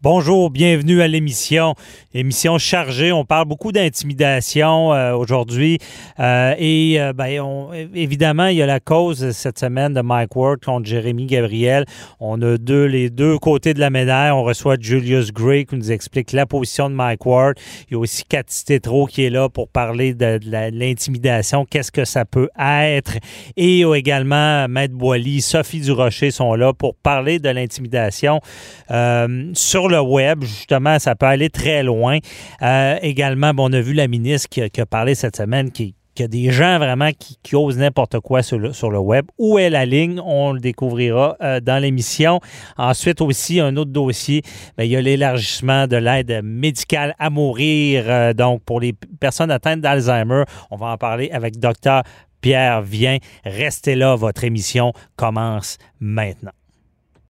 Bonjour, bienvenue à l'émission. Émission chargée. On parle beaucoup d'intimidation euh, aujourd'hui. Euh, et euh, ben, on, évidemment, il y a la cause cette semaine de Mike Ward contre Jérémy Gabriel. On a les deux côtés de la médaille. On reçoit Julius Gray qui nous explique la position de Mike Ward. Il y a aussi Cathy Tétro qui est là pour parler de, l'intimidation, qu'est-ce que ça peut être? Et également Maître Boily, Sophie Durocher sont là pour parler de l'intimidation. sur le web, justement, ça peut aller très loin. Euh, également, on a vu la ministre qui, a parlé cette semaine qui, y a des gens vraiment qui, osent n'importe quoi sur le, web. Où est la ligne? On le découvrira euh, dans l'émission. Ensuite aussi, un autre dossier, ben, il y a l'élargissement de l'aide médicale à mourir. Euh, donc, pour les personnes atteintes d'Alzheimer, on va en parler avec Dr. Pierre Vient. Restez là, votre émission commence maintenant.